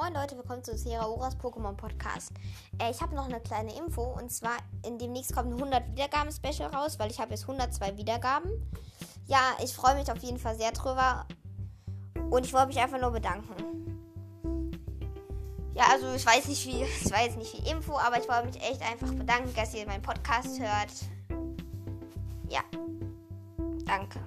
Moin Leute, willkommen zu Sierra Uras Pokémon Podcast. Äh, ich habe noch eine kleine Info und zwar in demnächst kommt ein 100 Wiedergaben Special raus, weil ich habe jetzt 102 Wiedergaben. Ja, ich freue mich auf jeden Fall sehr drüber und ich wollte mich einfach nur bedanken. Ja, also ich weiß nicht wie, ich weiß nicht viel Info, aber ich wollte mich echt einfach bedanken, dass ihr meinen Podcast hört. Ja, danke.